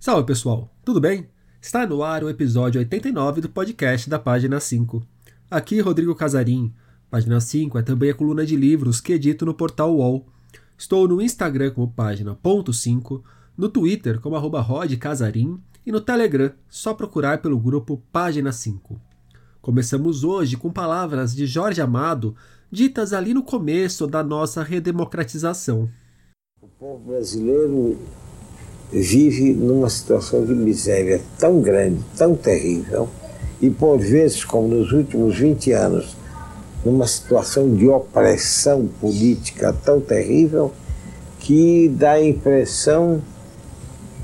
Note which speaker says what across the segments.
Speaker 1: Salve pessoal, tudo bem? Está no ar o episódio 89 do podcast da página 5. Aqui Rodrigo Casarim. Página 5 é também a coluna de livros que edito no portal UOL. Estou no Instagram como página ponto 5, no Twitter como arroba rodcasarim e no Telegram, só procurar pelo grupo Página 5. Começamos hoje com palavras de Jorge Amado, ditas ali no começo da nossa redemocratização.
Speaker 2: O povo brasileiro vive numa situação de miséria tão grande, tão terrível, e por vezes, como nos últimos 20 anos, numa situação de opressão política tão terrível, que dá a impressão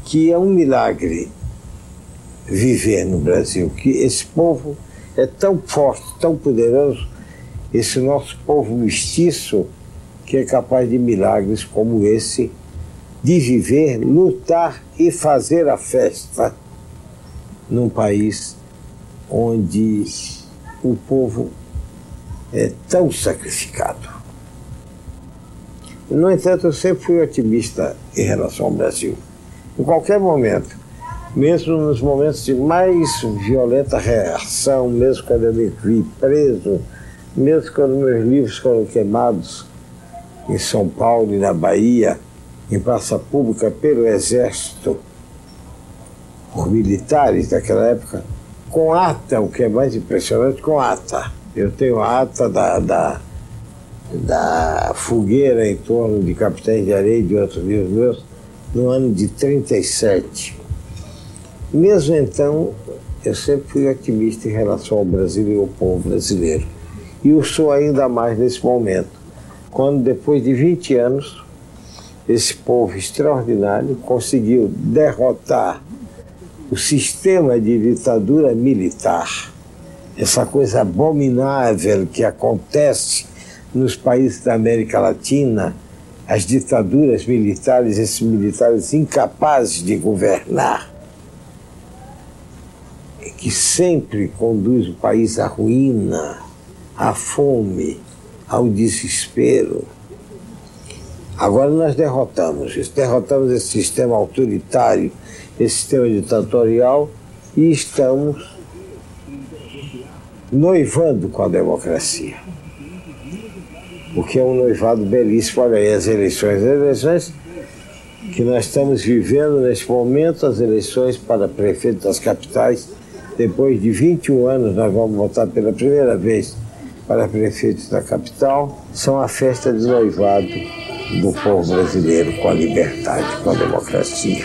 Speaker 2: que é um milagre viver no Brasil, que esse povo é tão forte, tão poderoso, esse nosso povo mestiço, que é capaz de milagres como esse, de viver, lutar e fazer a festa num país onde o povo é tão sacrificado. No entanto, eu sempre fui otimista em relação ao Brasil. Em qualquer momento, mesmo nos momentos de mais violenta reação, mesmo quando eu me vi preso, mesmo quando meus livros foram queimados em São Paulo e na Bahia, em praça pública pelo Exército, por militares daquela época, com ata, o que é mais impressionante, com ata. Eu tenho a ata da, da, da fogueira em torno de Capitães de Areia e de outros livros meus, no ano de 37. Mesmo então, eu sempre fui otimista em relação ao Brasil e ao povo brasileiro. E eu sou ainda mais nesse momento, quando depois de 20 anos, esse povo extraordinário conseguiu derrotar o sistema de ditadura militar, essa coisa abominável que acontece nos países da América Latina, as ditaduras militares, esses militares incapazes de governar, que sempre conduz o país à ruína, à fome, ao desespero. Agora nós derrotamos derrotamos esse sistema autoritário, esse sistema ditatorial e estamos noivando com a democracia. O que é um noivado belíssimo. Olha aí as eleições. As eleições que nós estamos vivendo neste momento, as eleições para prefeito das capitais, depois de 21 anos nós vamos votar pela primeira vez para prefeitos da capital, são a festa de noivado do povo brasileiro com a liberdade, com a democracia.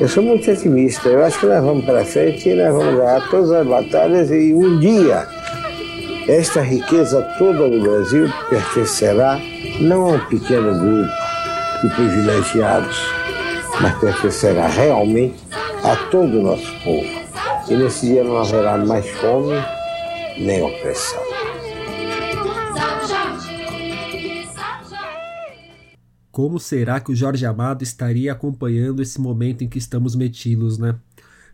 Speaker 2: Eu sou muito otimista. Eu acho que nós vamos para frente e nós vamos ganhar todas as batalhas e um dia esta riqueza toda no Brasil pertencerá não a um pequeno grupo de privilegiados, mas pertencerá realmente a todo o nosso povo. E nesse dia não haverá mais fome nem opressão.
Speaker 1: Como será que o Jorge Amado estaria acompanhando esse momento em que estamos metidos, né?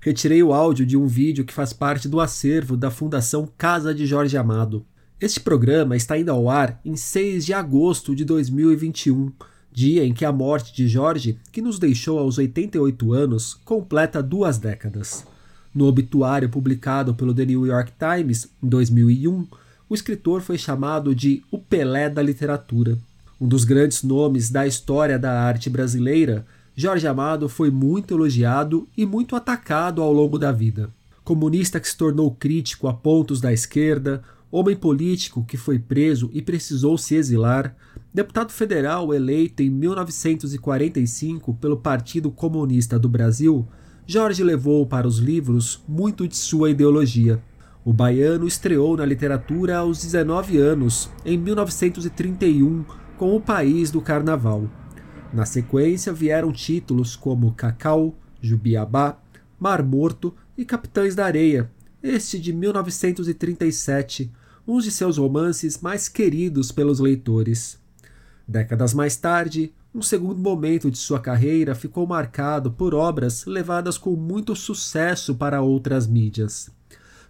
Speaker 1: Retirei o áudio de um vídeo que faz parte do acervo da Fundação Casa de Jorge Amado. Este programa está indo ao ar em 6 de agosto de 2021, dia em que a morte de Jorge, que nos deixou aos 88 anos, completa duas décadas. No obituário publicado pelo The New York Times em 2001, o escritor foi chamado de o Pelé da literatura. Um dos grandes nomes da história da arte brasileira, Jorge Amado foi muito elogiado e muito atacado ao longo da vida. Comunista que se tornou crítico a pontos da esquerda, homem político que foi preso e precisou se exilar, deputado federal eleito em 1945 pelo Partido Comunista do Brasil, Jorge levou para os livros muito de sua ideologia. O baiano estreou na literatura aos 19 anos, em 1931, com O País do Carnaval. Na sequência vieram títulos como Cacau, Jubiabá, Mar Morto e Capitães da Areia, este de 1937, um de seus romances mais queridos pelos leitores. Décadas mais tarde, um segundo momento de sua carreira ficou marcado por obras levadas com muito sucesso para outras mídias.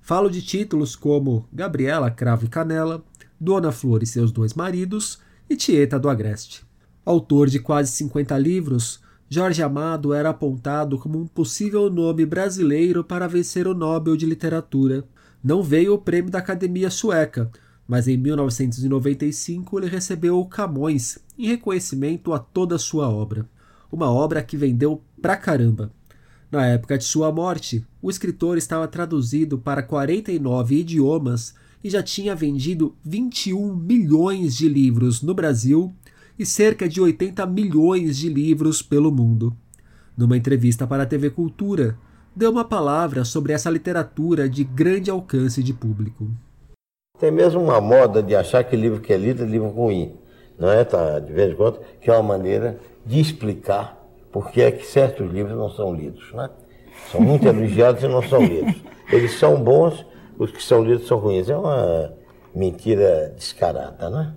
Speaker 1: Falo de títulos como Gabriela Cravo e Canela, Dona Flor e seus dois maridos e Tieta do Agreste. Autor de quase 50 livros, Jorge Amado era apontado como um possível nome brasileiro para vencer o Nobel de Literatura. Não veio o prêmio da Academia Sueca, mas em 1995 ele recebeu o Camões em reconhecimento a toda a sua obra. Uma obra que vendeu pra caramba. Na época de sua morte, o escritor estava traduzido para 49 idiomas e já tinha vendido 21 milhões de livros no Brasil e cerca de 80 milhões de livros pelo mundo. Numa entrevista para a TV Cultura, deu uma palavra sobre essa literatura de grande alcance de público.
Speaker 2: Tem mesmo uma moda de achar que livro que é lido é livro ruim, não é? Tá, de vez em quando, que é uma maneira de explicar por que é que certos livros não são lidos, né? São muito elogiados e não são lidos. Eles são bons, os que são lidos são ruins. É uma mentira descarada, né?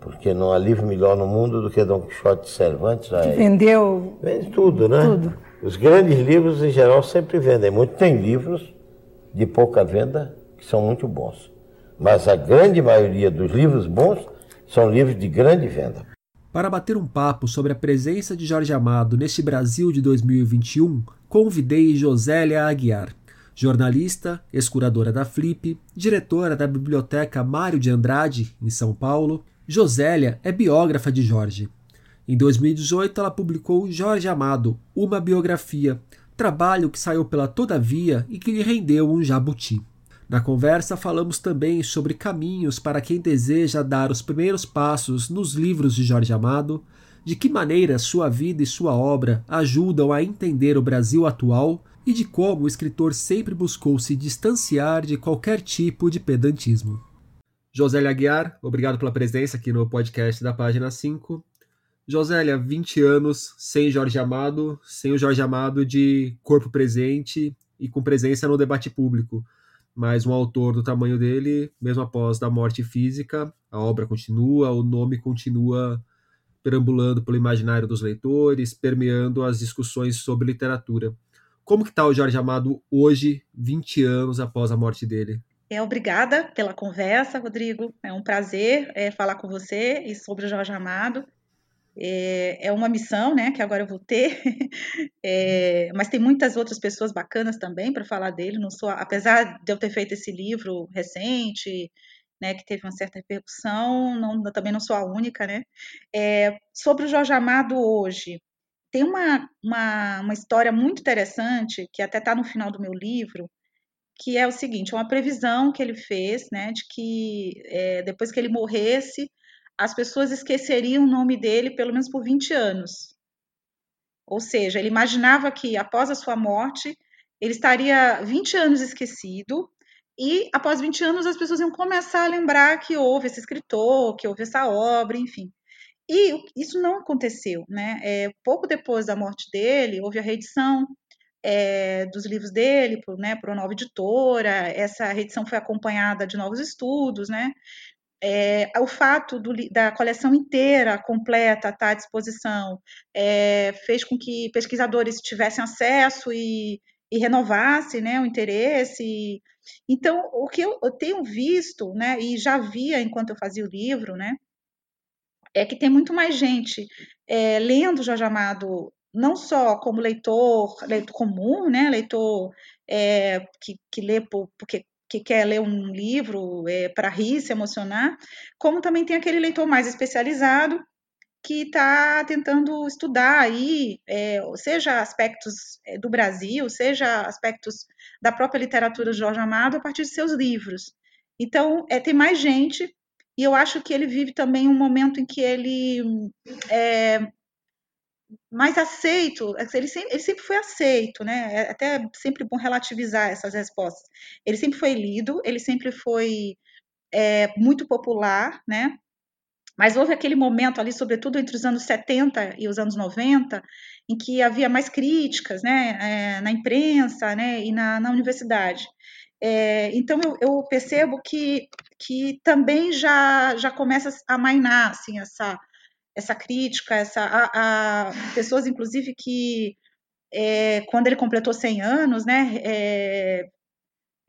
Speaker 2: porque não há livro melhor no mundo do que Dom Quixote de Cervantes.
Speaker 3: Que vendeu.
Speaker 2: Vende tudo, né?
Speaker 3: Tudo.
Speaker 2: Os grandes livros, em geral, sempre vendem muito. Tem livros de pouca venda que são muito bons. Mas a grande maioria dos livros bons são livros de grande venda.
Speaker 1: Para bater um papo sobre a presença de Jorge Amado neste Brasil de 2021, convidei Josélia Aguiar, jornalista, ex-curadora da Flip, diretora da Biblioteca Mário de Andrade, em São Paulo, Josélia é biógrafa de Jorge. Em 2018, ela publicou Jorge Amado, uma biografia, trabalho que saiu pela Todavia e que lhe rendeu um jabuti. Na conversa, falamos também sobre caminhos para quem deseja dar os primeiros passos nos livros de Jorge Amado, de que maneira sua vida e sua obra ajudam a entender o Brasil atual e de como o escritor sempre buscou se distanciar de qualquer tipo de pedantismo. Josélia Aguiar, obrigado pela presença aqui no podcast da página 5. Josélia, 20 anos sem Jorge Amado, sem o Jorge Amado de corpo presente e com presença no debate público. Mas um autor do tamanho dele, mesmo após da morte física, a obra continua, o nome continua perambulando pelo imaginário dos leitores, permeando as discussões sobre literatura. Como que está o Jorge Amado hoje, 20 anos após a morte dele?
Speaker 3: É, obrigada pela conversa, Rodrigo. É um prazer é, falar com você e sobre o Jorge Amado. É, é uma missão, né, que agora eu vou ter. É, mas tem muitas outras pessoas bacanas também para falar dele. Não sou, apesar de eu ter feito esse livro recente, né, que teve uma certa repercussão, não, também não sou a única, né. É, sobre o Jorge Amado hoje, tem uma, uma, uma história muito interessante que até está no final do meu livro que é o seguinte, é uma previsão que ele fez, né, de que é, depois que ele morresse, as pessoas esqueceriam o nome dele pelo menos por 20 anos. Ou seja, ele imaginava que após a sua morte, ele estaria 20 anos esquecido, e após 20 anos as pessoas iam começar a lembrar que houve esse escritor, que houve essa obra, enfim. E isso não aconteceu, né? É, pouco depois da morte dele, houve a reedição é, dos livros dele por, né, por uma nova editora. Essa reedição foi acompanhada de novos estudos, né? É, o fato do, da coleção inteira, completa, estar tá à disposição, é, fez com que pesquisadores tivessem acesso e, e renovasse né, o interesse. Então, o que eu, eu, tenho visto, né, e já via enquanto eu fazia o livro, né, é que tem muito mais gente é, lendo Jorge Amado não só como leitor, leitor comum, né, leitor é, que, que lê por, porque que quer ler um livro é, para rir, se emocionar, como também tem aquele leitor mais especializado que está tentando estudar aí, é, seja aspectos do Brasil, seja aspectos da própria literatura de Jorge Amado a partir de seus livros. Então, é, tem mais gente, e eu acho que ele vive também um momento em que ele é, mais aceito, ele sempre, ele sempre foi aceito, né? É até sempre bom relativizar essas respostas. Ele sempre foi lido, ele sempre foi é, muito popular, né? Mas houve aquele momento ali, sobretudo entre os anos 70 e os anos 90, em que havia mais críticas, né? É, na imprensa, né? E na, na universidade. É, então eu, eu, percebo que, que também já, já começa a mainar assim, essa, essa crítica, essa, a, a pessoas, inclusive, que é, quando ele completou 100 anos, né, é,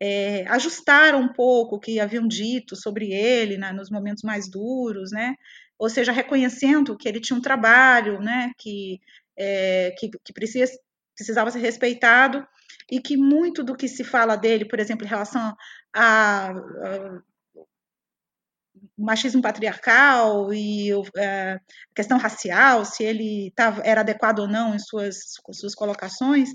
Speaker 3: é, ajustaram um pouco o que haviam dito sobre ele né, nos momentos mais duros, né, ou seja, reconhecendo que ele tinha um trabalho, né, que é, que, que precisa, precisava ser respeitado e que muito do que se fala dele, por exemplo, em relação a, a machismo patriarcal e é, a questão racial, se ele tava, era adequado ou não em suas, suas colocações,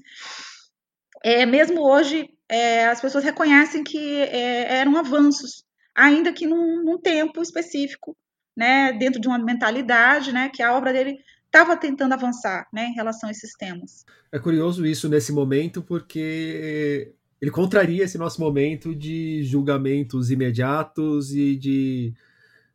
Speaker 3: é, mesmo hoje é, as pessoas reconhecem que é, eram avanços, ainda que num, num, tempo específico, né, dentro de uma mentalidade, né, que a obra dele estava tentando avançar, né, em relação a esses temas.
Speaker 1: É curioso isso nesse momento, porque ele contraria esse nosso momento de julgamentos imediatos e de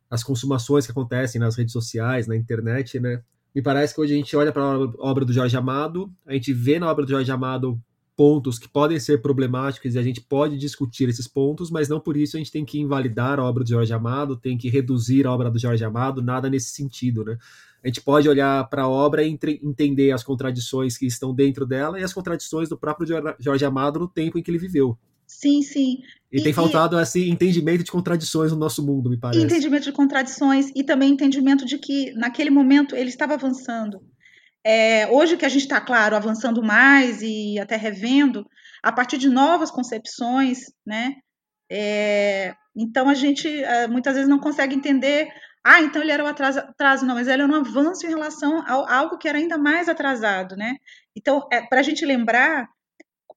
Speaker 1: as consumações que acontecem nas redes sociais, na internet, né? Me parece que hoje a gente olha para a obra do Jorge Amado, a gente vê na obra do Jorge Amado pontos que podem ser problemáticos e a gente pode discutir esses pontos, mas não por isso a gente tem que invalidar a obra do Jorge Amado, tem que reduzir a obra do Jorge Amado, nada nesse sentido, né? A gente pode olhar para a obra e entender as contradições que estão dentro dela e as contradições do próprio Jorge Amado no tempo em que ele viveu.
Speaker 3: Sim, sim.
Speaker 1: E, e tem faltado esse entendimento de contradições no nosso mundo, me parece.
Speaker 3: Entendimento de contradições e também entendimento de que naquele momento ele estava avançando. É, hoje que a gente está, claro, avançando mais e até revendo, a partir de novas concepções, né? É, então a gente é, muitas vezes não consegue entender, ah, então ele era um atraso, atraso, não, mas ele era um avanço em relação a algo que era ainda mais atrasado, né? Então, é, para a gente lembrar,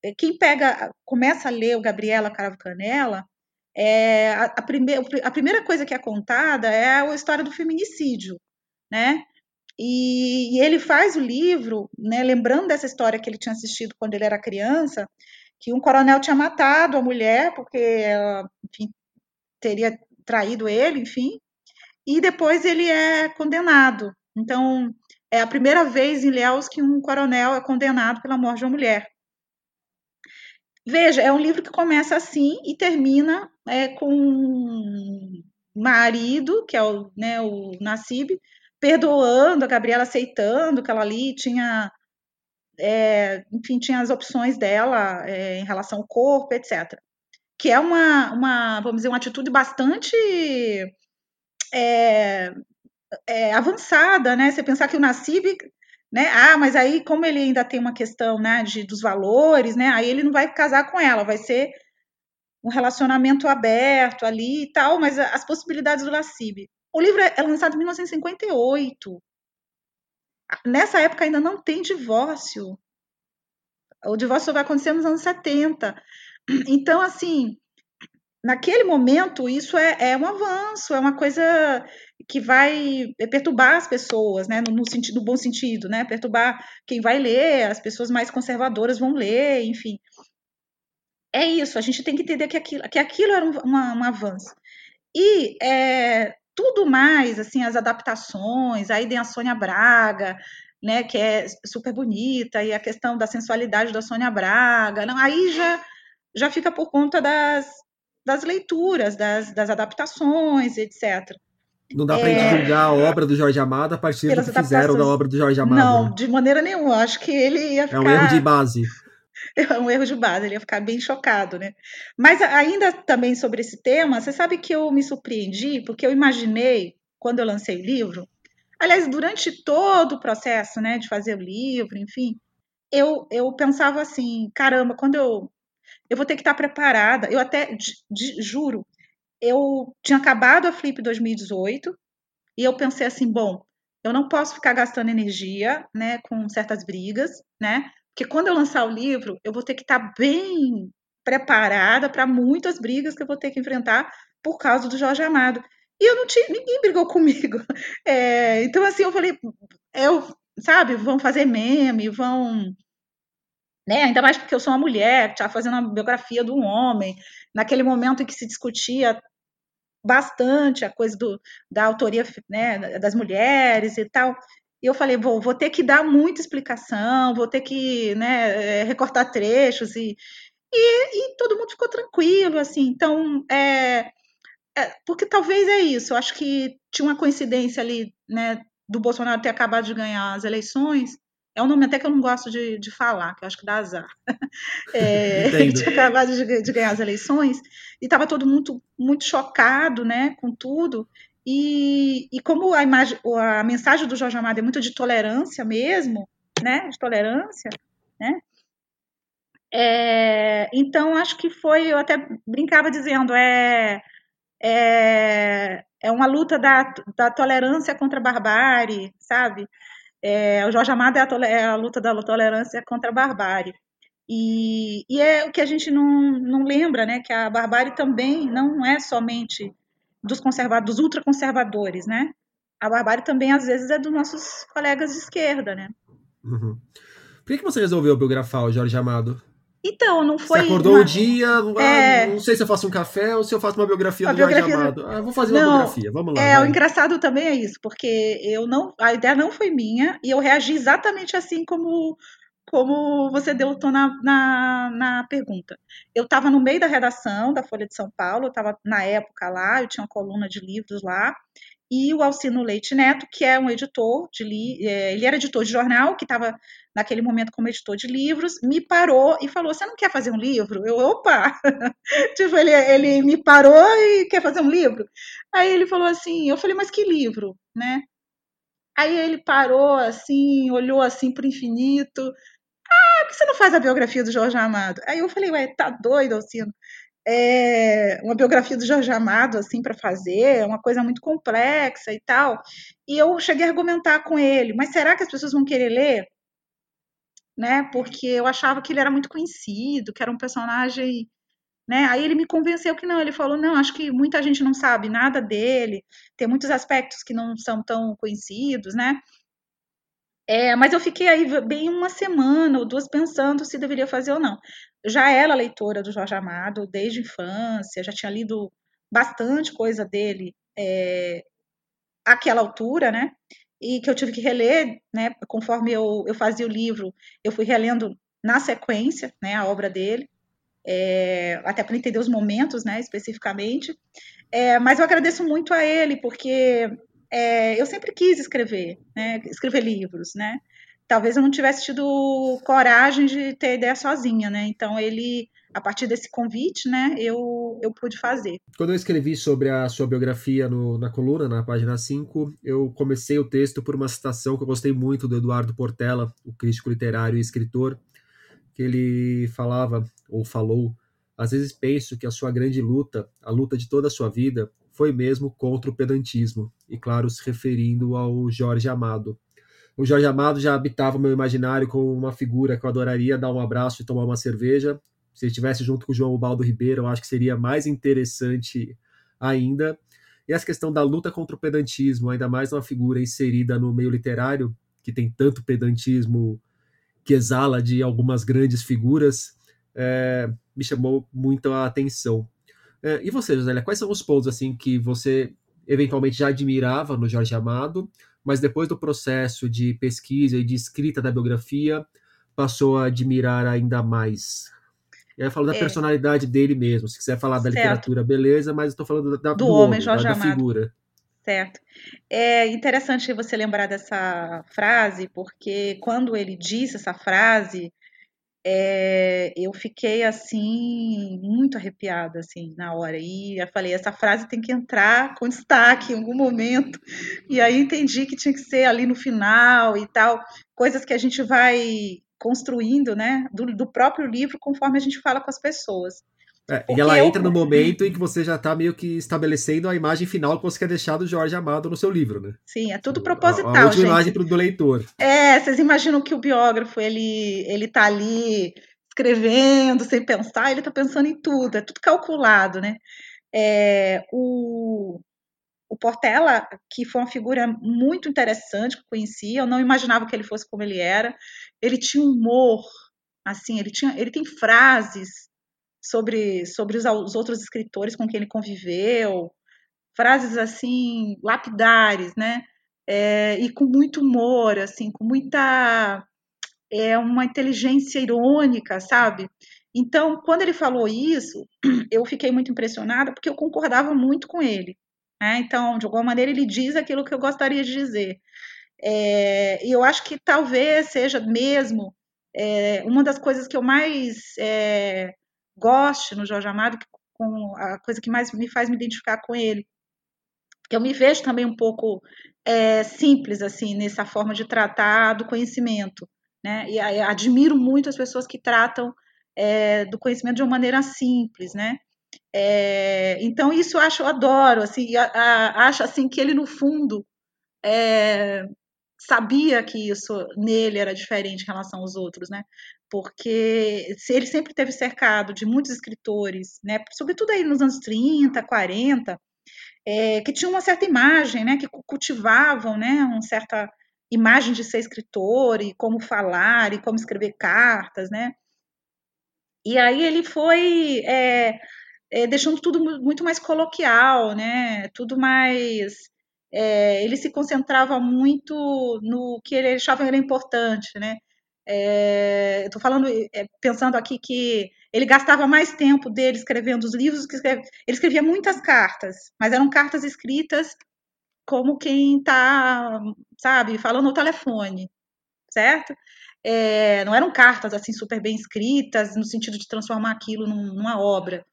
Speaker 3: é, quem pega, começa a ler o Gabriela Caravo Canela, é, a, a, prime, a primeira coisa que é contada é a história do feminicídio, né? E, e, ele faz o livro, né, lembrando dessa história que ele tinha assistido quando ele era criança, que um coronel tinha matado a mulher porque ela, enfim, teria traído ele, enfim, e depois ele é condenado. Então, é a primeira vez em Léus que um coronel é condenado pela morte de uma mulher. Veja, é um livro que começa assim e termina é, com um marido, que é o, né, o Nassib, perdoando a Gabriela, aceitando que ela ali tinha, é, enfim, tinha as opções dela é, em relação ao corpo, etc. Que é uma, uma, vamos dizer, uma atitude bastante é, é, avançada, né? Você pensar que o Nassib, né? Ah, mas aí como ele ainda tem uma questão, né, de dos valores, né? Aí ele não vai casar com ela, vai ser um relacionamento aberto ali e tal, mas as possibilidades do Nassib. O livro é, é lançado em 1958. Nessa época ainda não tem divórcio. O divórcio vai acontecer nos anos 70. Então, assim, naquele momento, isso é, é um avanço, é uma coisa que vai perturbar as pessoas, né, no, no, sentido, no bom sentido, né, perturbar quem vai ler, as pessoas mais conservadoras vão ler, enfim. É isso, a gente tem que entender que aquilo, que aquilo era um, uma, um avanço. E é, tudo mais, assim, as adaptações, aí tem a Sônia Braga, né, que é super bonita, e a questão da sensualidade da Sônia Braga, não, aí já, já fica por conta das, das leituras, das, das adaptações, etc.
Speaker 1: Não dá para é... julgar a obra do Jorge Amado a partir do que fizeram da obra do Jorge Amado.
Speaker 3: Não, de maneira nenhuma. Acho que ele ia ficar...
Speaker 1: É um erro de base.
Speaker 3: é um erro de base, ele ia ficar bem chocado, né? Mas ainda também sobre esse tema, você sabe que eu me surpreendi, porque eu imaginei, quando eu lancei o livro, aliás, durante todo o processo, né, de fazer o livro, enfim, eu, eu pensava assim, caramba, quando eu eu vou ter que estar preparada, eu até juro, eu tinha acabado a Flip 2018 e eu pensei assim, bom, eu não posso ficar gastando energia, né, com certas brigas, né? Porque quando eu lançar o livro, eu vou ter que estar bem preparada para muitas brigas que eu vou ter que enfrentar por causa do Jorge Amado. E eu não tinha, ninguém brigou comigo. É, então, assim, eu falei, eu, sabe, vão fazer meme, vão. Né? Ainda mais porque eu sou uma mulher, estava fazendo uma biografia de um homem, naquele momento em que se discutia bastante a coisa do, da autoria né, das mulheres e tal. E eu falei, vou, vou ter que dar muita explicação, vou ter que né, eh, recortar trechos e, e, e, todo mundo ficou tranquilo, assim. Então, é, é, porque talvez é isso. Eu acho que tinha uma coincidência ali, né, do Bolsonaro ter acabado de ganhar as eleições. É um nome até que eu não gosto de, de falar, que eu acho que dá azar. É, ele tinha acabado de, de, ganhar as eleições e estava todo mundo muito chocado, né, com tudo. E, e como a, imagem, a mensagem do Jorge Amado é muito de tolerância mesmo, né, de tolerância, né? É, então acho que foi, eu até brincava dizendo, é, é, é uma luta da, da tolerância contra a barbárie, sabe? É, o Jorge Amado é a, é a, luta da tolerância contra a barbárie. E, e, é o que a gente não, não lembra, né? Que a barbárie também não é somente dos dos ultraconservadores, né? A barbárie também, às vezes, é dos nossos colegas de esquerda, né?
Speaker 1: Uhum. Por que, que você resolveu biografar o Jorge Amado?
Speaker 3: Então, não foi.
Speaker 1: Você acordou o dia, ah, é... não sei se eu faço um café ou se eu faço uma biografia uma do biografia Jorge Amado. Ah, vou fazer uma não, biografia, vamos lá.
Speaker 3: É, vai. o engraçado também é isso, porque eu não, a ideia não foi minha e eu reagi exatamente assim como como você deu o tom na, na, na pergunta. Eu estava no meio da redação da Folha de São Paulo, eu estava na época lá, eu tinha uma coluna de livros lá, e o Alcino Leite Neto, que é um editor de li é, ele era editor de jornal, que estava naquele momento como editor de livros, me parou e falou: Você não quer fazer um livro? Eu, opa! tipo, ele, ele me parou e quer fazer um livro. Aí ele falou assim: Eu falei, mas que livro, né? Aí ele parou assim, olhou assim para o infinito. Ah, por que você não faz a biografia do Jorge Amado? Aí eu falei, ué, tá doido, Alcino? é, uma biografia do Jorge Amado assim para fazer, é uma coisa muito complexa e tal. E eu cheguei a argumentar com ele, mas será que as pessoas vão querer ler? Né? Porque eu achava que ele era muito conhecido, que era um personagem, né? Aí ele me convenceu que não, ele falou: "Não, acho que muita gente não sabe nada dele, tem muitos aspectos que não são tão conhecidos, né?" É, mas eu fiquei aí bem uma semana ou duas pensando se deveria fazer ou não. Já era leitora do Jorge Amado desde a infância, já tinha lido bastante coisa dele é, àquela altura, né? E que eu tive que reler, né? Conforme eu, eu fazia o livro, eu fui relendo na sequência, né? A obra dele, é, até para entender os momentos, né? Especificamente. É, mas eu agradeço muito a ele, porque é, eu sempre quis escrever, né, escrever livros, né? Talvez eu não tivesse tido coragem de ter ideia sozinha, né? Então ele, a partir desse convite, né, eu, eu pude fazer.
Speaker 1: Quando eu escrevi sobre a sua biografia no, na coluna, na página 5, eu comecei o texto por uma citação que eu gostei muito do Eduardo Portela, o crítico literário e escritor, que ele falava, ou falou, às vezes penso que a sua grande luta, a luta de toda a sua vida, foi mesmo contra o pedantismo, e claro, se referindo ao Jorge Amado. O Jorge Amado já habitava meu imaginário como uma figura que eu adoraria dar um abraço e tomar uma cerveja. Se ele estivesse junto com o João Ubaldo Ribeiro, eu acho que seria mais interessante ainda. E essa questão da luta contra o pedantismo, ainda mais uma figura inserida no meio literário, que tem tanto pedantismo que exala de algumas grandes figuras, é, me chamou muito a atenção. É, e você, Josélia, quais são os pontos assim que você eventualmente já admirava no Jorge Amado, mas depois do processo de pesquisa e de escrita da biografia, passou a admirar ainda mais? E aí eu falo da é. personalidade dele mesmo. Se quiser falar da certo. literatura, beleza, mas estou falando da,
Speaker 3: do, do homem, Jorge da, Amado. figura. Certo. É interessante você lembrar dessa frase, porque quando ele disse essa frase, é, eu fiquei assim muito arrepiada assim na hora e eu falei essa frase tem que entrar com destaque em algum momento e aí entendi que tinha que ser ali no final e tal coisas que a gente vai construindo né do, do próprio livro conforme a gente fala com as pessoas
Speaker 1: é, e ela entra no momento em que você já está meio que estabelecendo a imagem final que você quer deixar do Jorge Amado no seu livro, né?
Speaker 3: Sim, é tudo proposital, a, a última
Speaker 1: gente. imagem pro, do leitor.
Speaker 3: É, vocês imaginam que o biógrafo, ele, ele tá ali escrevendo sem pensar, ele está pensando em tudo, é tudo calculado, né? É, o, o Portela, que foi uma figura muito interessante que eu conhecia, eu não imaginava que ele fosse como ele era. Ele tinha humor, assim, ele tinha, ele tem frases sobre, sobre os, os outros escritores com quem ele conviveu, frases assim lapidares, né? É, e com muito humor, assim, com muita é uma inteligência irônica, sabe? Então, quando ele falou isso, eu fiquei muito impressionada porque eu concordava muito com ele. Né? Então, de alguma maneira, ele diz aquilo que eu gostaria de dizer. É, e eu acho que talvez seja mesmo é, uma das coisas que eu mais é, goste no Jorge Amado, com a coisa que mais me faz me identificar com ele. Eu me vejo também um pouco é, simples, assim, nessa forma de tratar do conhecimento. né? E admiro muito as pessoas que tratam é, do conhecimento de uma maneira simples, né? É, então isso eu acho, eu adoro, assim, a, a, acho assim que ele no fundo é, sabia que isso nele era diferente em relação aos outros, né? Porque ele sempre teve cercado de muitos escritores, né? Sobretudo aí nos anos 30, 40, é, que tinham uma certa imagem, né? Que cultivavam, né? Uma certa imagem de ser escritor e como falar e como escrever cartas, né? E aí ele foi é, é, deixando tudo muito mais coloquial, né? Tudo mais é, ele se concentrava muito no que ele achava era importante, né? É, Estou falando, é, pensando aqui que ele gastava mais tempo dele escrevendo os livros que escreve, ele escrevia muitas cartas, mas eram cartas escritas como quem está, sabe, falando no telefone, certo? É, não eram cartas assim super bem escritas no sentido de transformar aquilo num, numa obra.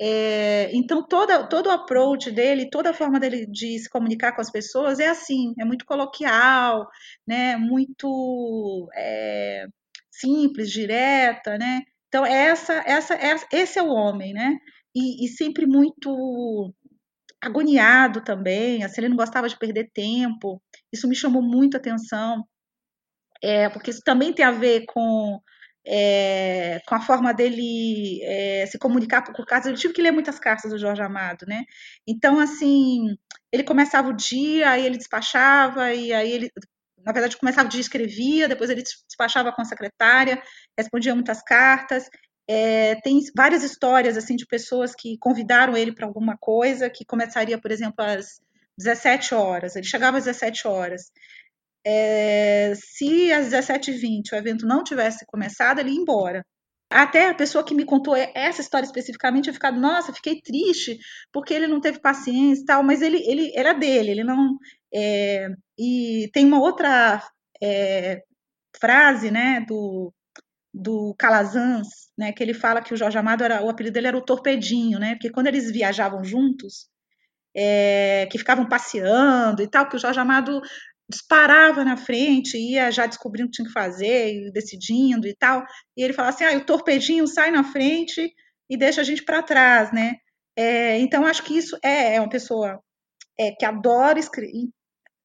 Speaker 3: É, então, toda, todo o approach dele, toda a forma dele de se comunicar com as pessoas é assim, é muito coloquial, né, muito é, simples, direta, né? Então, essa, essa, essa, esse é o homem, né? E, e sempre muito agoniado também, assim, ele não gostava de perder tempo, isso me chamou muito atenção, é, porque isso também tem a ver com é, com a forma dele é, se comunicar por cartas. Eu tive que ler muitas cartas do Jorge Amado, né? Então, assim, ele começava o dia, aí ele despachava, e aí ele, na verdade, começava o dia, escrevia, depois ele despachava com a secretária, respondia muitas cartas. É, tem várias histórias, assim, de pessoas que convidaram ele para alguma coisa, que começaria, por exemplo, às 17 horas. Ele chegava às 17 horas. É, se às 17h20 o evento não tivesse começado, ele ia embora. Até a pessoa que me contou essa história especificamente, eu ficado, nossa, fiquei triste, porque ele não teve paciência e tal, mas ele, ele era dele, ele não. É, e tem uma outra é, frase, né, do, do Calazans, né, que ele fala que o Jorge Amado era, o apelido dele era o torpedinho, né, porque quando eles viajavam juntos, é, que ficavam passeando e tal, que o Jorge Amado disparava na frente, ia já descobrindo o que tinha que fazer, decidindo e tal. E ele falava assim: ah, o torpedinho sai na frente e deixa a gente para trás, né? É, então, acho que isso é, é uma pessoa é, que adora escrever,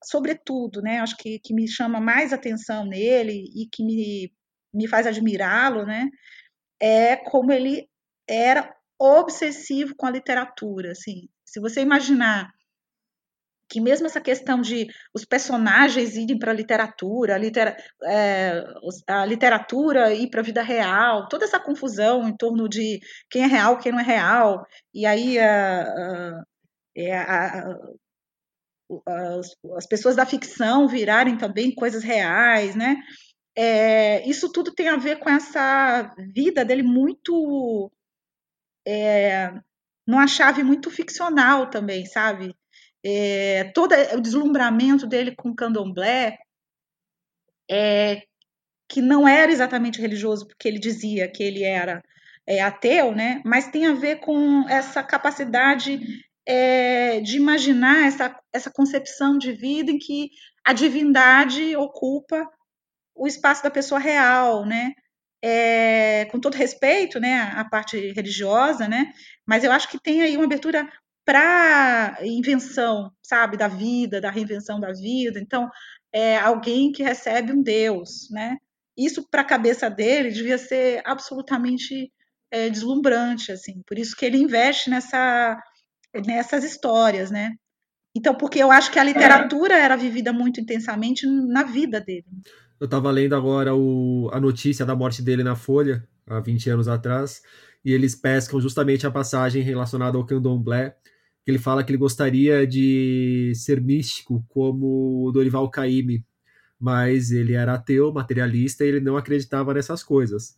Speaker 3: sobretudo, né? Acho que, que me chama mais atenção nele e que me, me faz admirá-lo, né? É como ele era obsessivo com a literatura, assim. Se você imaginar que mesmo essa questão de os personagens irem para a literatura, é, a literatura ir para a vida real, toda essa confusão em torno de quem é real, quem não é real, e aí a, a, é, a, as, as, pessoas da ficção virarem também coisas reais, né? É, isso tudo tem a ver com essa vida dele muito é, numa chave muito ficcional também, sabe? É, todo o deslumbramento dele com o candomblé, é, que não era exatamente religioso, porque ele dizia que ele era é, ateu, né? mas tem a ver com essa capacidade é, de imaginar essa, essa concepção de vida em que a divindade ocupa o espaço da pessoa real, né? É, com todo respeito, né, a parte religiosa, né, mas eu acho que tem aí uma abertura para invenção, sabe, da vida, da reinvenção da vida. Então, é alguém que recebe um Deus, né? Isso para a cabeça dele devia ser absolutamente é, deslumbrante, assim. Por isso que ele investe nessa, nessas histórias, né? Então, porque eu acho que a literatura era vivida muito intensamente na vida dele.
Speaker 1: Eu estava lendo agora o, a notícia da morte dele na Folha, há 20 anos atrás, e eles pescam justamente a passagem relacionada ao candomblé, que ele fala que ele gostaria de ser místico como o Dorival Caymmi, mas ele era ateu, materialista e ele não acreditava nessas coisas.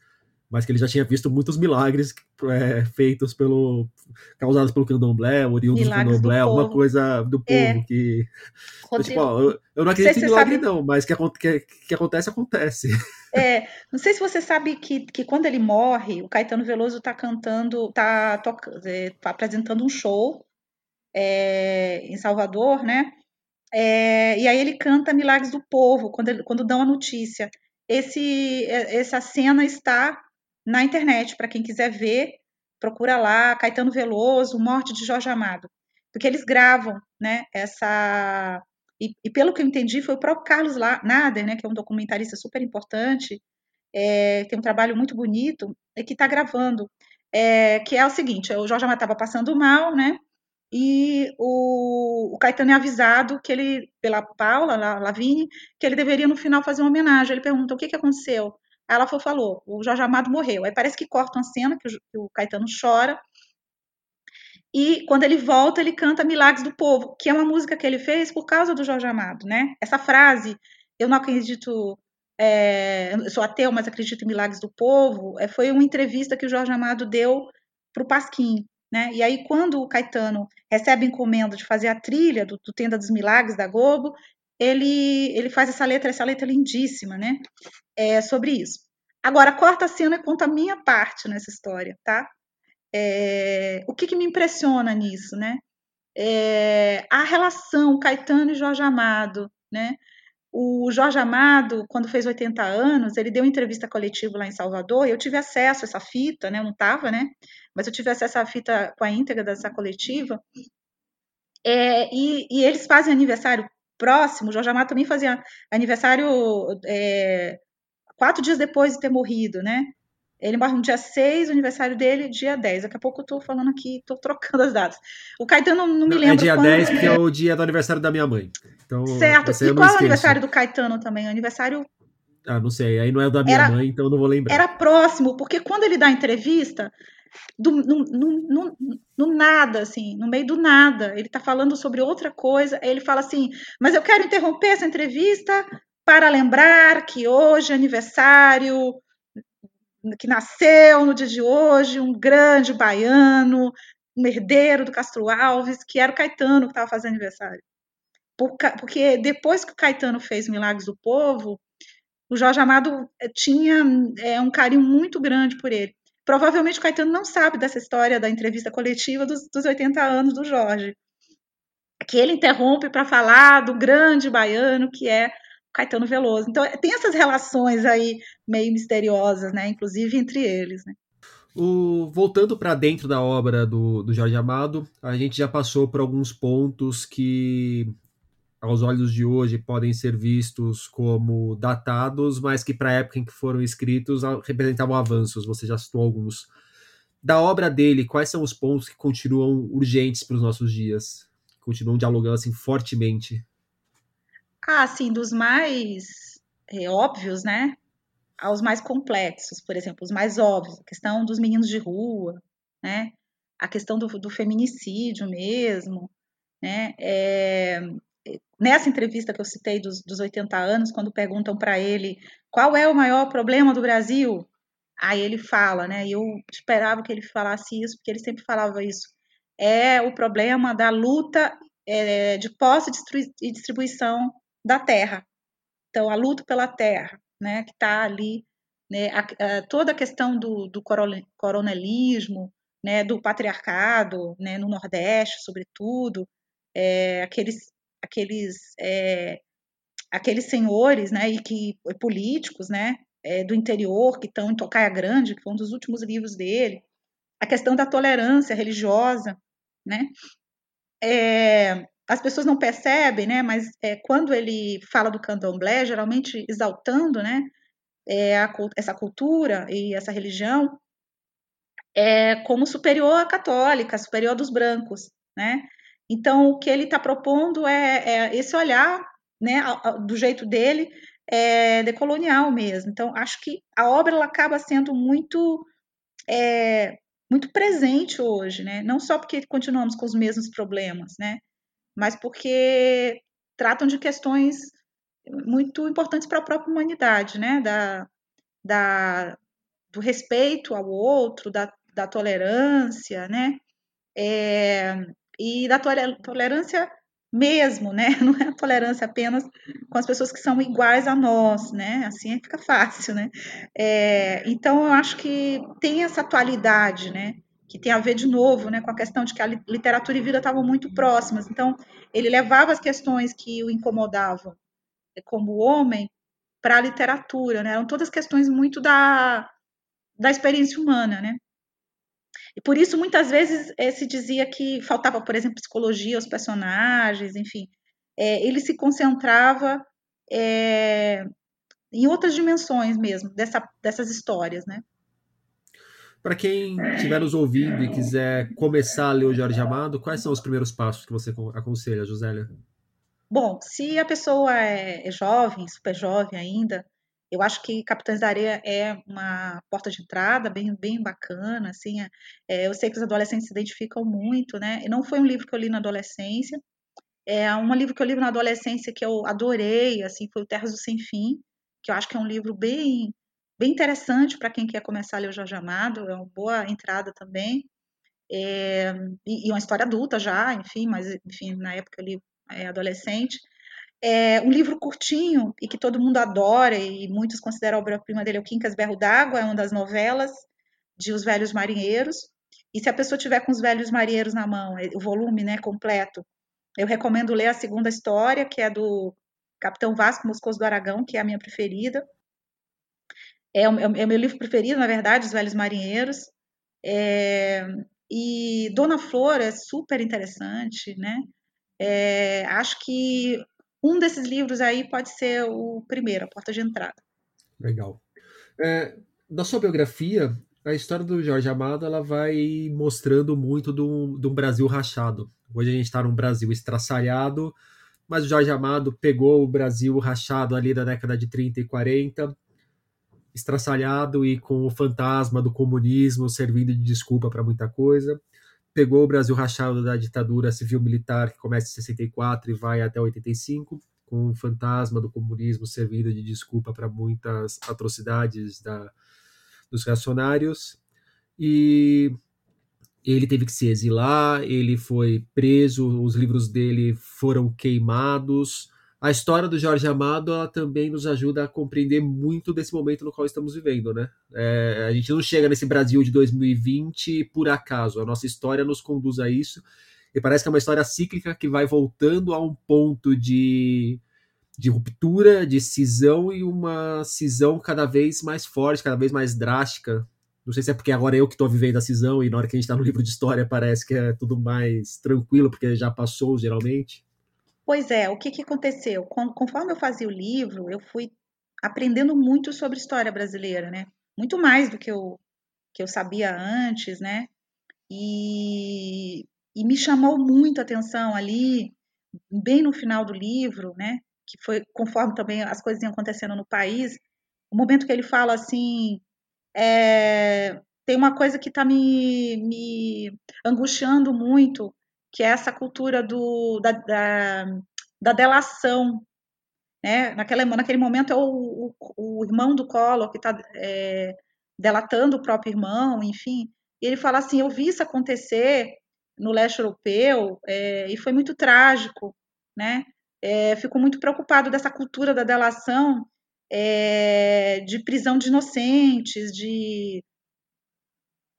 Speaker 1: Mas que ele já tinha visto muitos milagres é, feitos pelo causados pelo candomblé, oriundos do candomblé, alguma coisa do povo é. que tipo, ó, eu, eu, não acredito em milagre sabe... não, mas que, que, que acontece acontece.
Speaker 3: É, não sei se você sabe que, que quando ele morre, o Caetano Veloso está cantando, está é, tá apresentando um show é, em Salvador, né? É, e aí ele canta Milagres do Povo, quando, ele, quando dão a notícia. esse, essa cena está na internet, para quem quiser ver, procura lá, Caetano Veloso, Morte de Jorge Amado, porque eles gravam, né, essa... E, e pelo que eu entendi, foi o próprio Carlos Nader, né, que é um documentarista super importante, é, tem um trabalho muito bonito, e que está gravando, é, que é o seguinte, o Jorge Amado estava passando mal, né, e o, o, Caetano é avisado que ele, pela Paula, la, Lavigne, que ele deveria no final fazer uma homenagem. Ele pergunta o que, que aconteceu. Aí ela falou, o Jorge Amado morreu. Aí parece que corta uma cena que o, que o Caetano chora. E quando ele volta, ele canta Milagres do Povo, que é uma música que ele fez por causa do Jorge Amado, né? Essa frase, eu não acredito, é, eu sou ateu, mas acredito em Milagres do Povo, é, foi uma entrevista que o Jorge Amado deu para o Pasquim. Né? E aí, quando o Caetano recebe encomenda de fazer a trilha do, do Tenda dos Milagres da Globo, ele, ele faz essa letra, essa letra lindíssima, né? É, sobre isso. Agora, corta a cena e conta a minha parte nessa história, tá? É, o que, que, me impressiona nisso, né? É, a relação Caetano e Jorge Amado, né? O Jorge Amado, quando fez 80 anos, ele deu uma entrevista coletiva lá em Salvador, e eu tive acesso a essa fita, né? Eu não estava, né? Mas eu tive acesso à fita com a íntegra dessa coletiva. É, e, e, eles fazem aniversário próximo, o Jorge Amado também fazia aniversário é, quatro dias depois de ter morrido, né? Ele morre no dia 6, o aniversário dele, dia 10. Daqui a pouco eu tô falando aqui, tô trocando as datas. O Caetano não me lembra. É
Speaker 1: dia quando... 10, porque é o dia do aniversário da minha mãe. Então,
Speaker 3: certo. E qual é o aniversário do Caetano também? O aniversário.
Speaker 1: Ah, não sei. Aí não é o da minha era, mãe, então eu não vou lembrar.
Speaker 3: Era próximo, porque quando ele dá entrevista, do, no, no, no, no, nada, assim, no meio do nada, ele tá falando sobre outra coisa, ele fala assim, mas eu quero interromper essa entrevista para lembrar que hoje é aniversário que nasceu no dia de hoje, um grande baiano, um herdeiro do Castro Alves, que era o Caetano que estava fazendo aniversário. Porque depois que o Caetano fez Milagres do Povo, o Jorge Amado eh, tinha é, um carinho muito grande por ele. Provavelmente o Caetano não sabe dessa história da entrevista coletiva dos, dos 80 anos do Jorge, que ele interrompe para falar do grande baiano que é Caetano Veloso. Então, tem essas relações aí meio misteriosas, né? Inclusive entre eles, né?
Speaker 1: O, voltando para dentro da obra do, do Jorge Amado, a gente já passou por alguns pontos que, aos olhos de hoje, podem ser vistos como datados, mas que, para a época em que foram escritos, representavam avanços. Você já citou alguns. Da obra dele, quais são os pontos que continuam urgentes para os nossos dias? Continuam dialogando assim fortemente
Speaker 3: ah, sim, dos mais é, óbvios, né? Aos mais complexos, por exemplo, os mais óbvios, a questão dos meninos de rua, né? A questão do, do feminicídio mesmo, né? É, nessa entrevista que eu citei dos, dos 80 anos, quando perguntam para ele qual é o maior problema do Brasil, aí ele fala, né? E eu esperava que ele falasse isso, porque ele sempre falava isso. É o problema da luta é, de posse e distribuição da terra. Então, a luta pela terra, né, que está ali, né, a, a, toda a questão do, do coronelismo, né, do patriarcado, né, no Nordeste, sobretudo, é, aqueles, aqueles, é, aqueles senhores, né, e que políticos, né, é, do interior que estão em Tocaia Grande, que foi um dos últimos livros dele, a questão da tolerância religiosa, né, é, as pessoas não percebem, né? Mas quando ele fala do candomblé, geralmente exaltando, né? A, essa cultura e essa religião é como superior à católica, superior dos brancos, né? Então o que ele está propondo é, é, esse olhar, né? Do jeito dele, é, decolonial mesmo. Então acho que a obra ela acaba sendo muito é, muito presente hoje, né? Não só porque continuamos com os mesmos problemas, né? mas porque tratam de questões muito importantes para a própria humanidade, né? Da, da, do respeito ao outro, da, da tolerância, né? É, e da tolerância mesmo, né? Não é a tolerância apenas com as pessoas que são iguais a nós, né? Assim fica fácil, né? É, então eu acho que tem essa atualidade, né? que tem a ver de novo né, com a questão de que a literatura e vida estavam muito próximas. Então, ele levava as questões que o incomodavam como homem para a literatura, né? Eram todas questões muito da, da experiência humana, né? E por isso, muitas vezes, é, se dizia que faltava, por exemplo, psicologia aos personagens, enfim. É, ele se concentrava é, em outras dimensões mesmo, dessa, dessas histórias, né?
Speaker 1: Para quem estiver nos ouvindo e quiser começar a ler o Jorge Amado, quais são os primeiros passos que você aconselha, Josélia?
Speaker 3: Bom, se a pessoa é, é jovem, super jovem ainda, eu acho que Capitães da Areia é uma porta de entrada bem, bem bacana, assim, é, é eu sei que os adolescentes se identificam muito, né, e não foi um livro que eu li na adolescência, é um livro que eu li na adolescência que eu adorei, assim, foi o Terras do Sem Fim, que eu acho que é um livro bem bem interessante para quem quer começar a ler o Jorge Amado, é uma boa entrada também. É, e, e, uma história adulta já, enfim, mas enfim, na época ali é, adolescente. É um livro curtinho e que todo mundo adora e muitos consideram a obra-prima dele, é o Quincas Berro d'Água, é uma das novelas de Os Velhos Marinheiros. E se a pessoa tiver com Os Velhos Marinheiros na mão, o volume né, completo, eu recomendo ler a segunda história, que é do Capitão Vasco Moscoso do Aragão, que é a minha preferida. É o, é o meu livro preferido, na verdade, Os Velhos Marinheiros. É, e Dona Flor é super interessante, né? É, acho que um desses livros aí pode ser o primeiro, a porta de entrada.
Speaker 1: Legal. É, na sua biografia, a história do Jorge Amado ela vai mostrando muito do, do Brasil rachado. Hoje a gente está num Brasil estraçalhado, mas o Jorge Amado pegou o Brasil rachado ali da década de 30 e 40 estraçalhado e com o fantasma do comunismo servindo de desculpa para muita coisa. Pegou o Brasil rachado da ditadura civil-militar, que começa em 64 e vai até 85, com o fantasma do comunismo servindo de desculpa para muitas atrocidades da, dos reacionários. E ele teve que se exilar, ele foi preso, os livros dele foram queimados, a história do Jorge Amado ela também nos ajuda a compreender muito desse momento no qual estamos vivendo, né? É, a gente não chega nesse Brasil de 2020 por acaso, a nossa história nos conduz a isso, e parece que é uma história cíclica que vai voltando a um ponto de, de ruptura, de cisão, e uma cisão cada vez mais forte, cada vez mais drástica. Não sei se é porque agora eu que estou vivendo a cisão, e na hora que a gente está no livro de história parece que é tudo mais tranquilo, porque já passou geralmente.
Speaker 3: Pois é, o que, que aconteceu? Conforme eu fazia o livro, eu fui aprendendo muito sobre história brasileira, né? Muito mais do que eu, que eu sabia antes, né? E, e me chamou muito a atenção ali, bem no final do livro, né? Que foi conforme também as coisas iam acontecendo no país, o momento que ele fala assim, é, tem uma coisa que está me, me angustiando muito, que é essa cultura do, da, da, da delação. Né? Naquela, naquele momento é o, o, o irmão do Collor que está é, delatando o próprio irmão, enfim. E ele fala assim: Eu vi isso acontecer no leste europeu é, e foi muito trágico. Né? É, fico muito preocupado dessa cultura da delação, é, de prisão de inocentes, de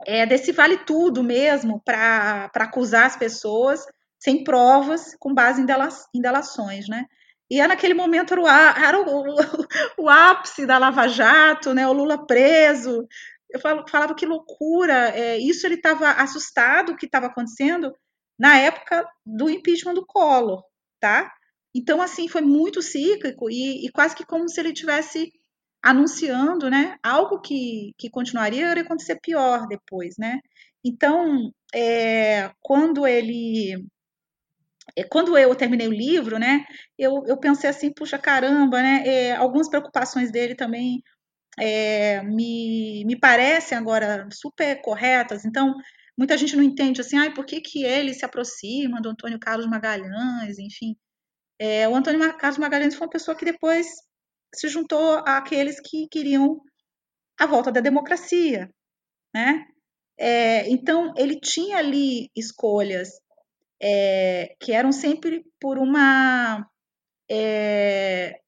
Speaker 3: é, desse vale tudo mesmo para acusar as pessoas sem provas, com base em, em delações, né? E é naquele momento era, o, era o, o, ápice da Lava Jato, né? O Lula preso. Eu falava que loucura. É, isso ele estava assustado o que estava acontecendo na época do impeachment do Collor, tá? Então, assim, foi muito cíclico e, e quase que como se ele tivesse anunciando, né, algo que, que continuaria a acontecer pior depois, né? Então, é, quando ele é, quando eu terminei o livro, né, eu, eu pensei assim, puxa caramba, né, é, algumas preocupações dele também é, me, me parecem agora super corretas, então muita gente não entende assim, ah, por que, que ele se aproxima do Antônio Carlos Magalhães, enfim, é, o Antônio Carlos Magalhães foi uma pessoa que depois se juntou àqueles que queriam a volta da democracia, né? É, então ele tinha ali escolhas é, que eram sempre por uma é,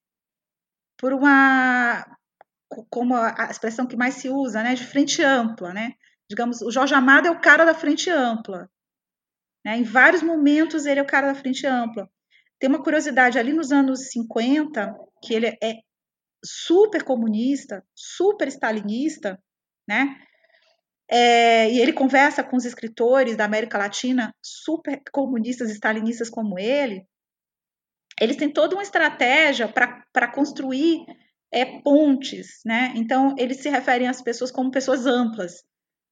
Speaker 3: por uma como a expressão que mais se usa, né, de frente ampla, né? Digamos, o Jorge Amado é o cara da frente ampla. Né? Em vários momentos ele é o cara da frente ampla. Tem uma curiosidade ali nos anos 50, que ele é super comunista, super stalinista, né? É, e ele conversa com os escritores da América Latina, super comunistas, stalinistas como ele. Eles têm toda uma estratégia para construir é, pontes, né? Então, eles se referem às pessoas como pessoas amplas.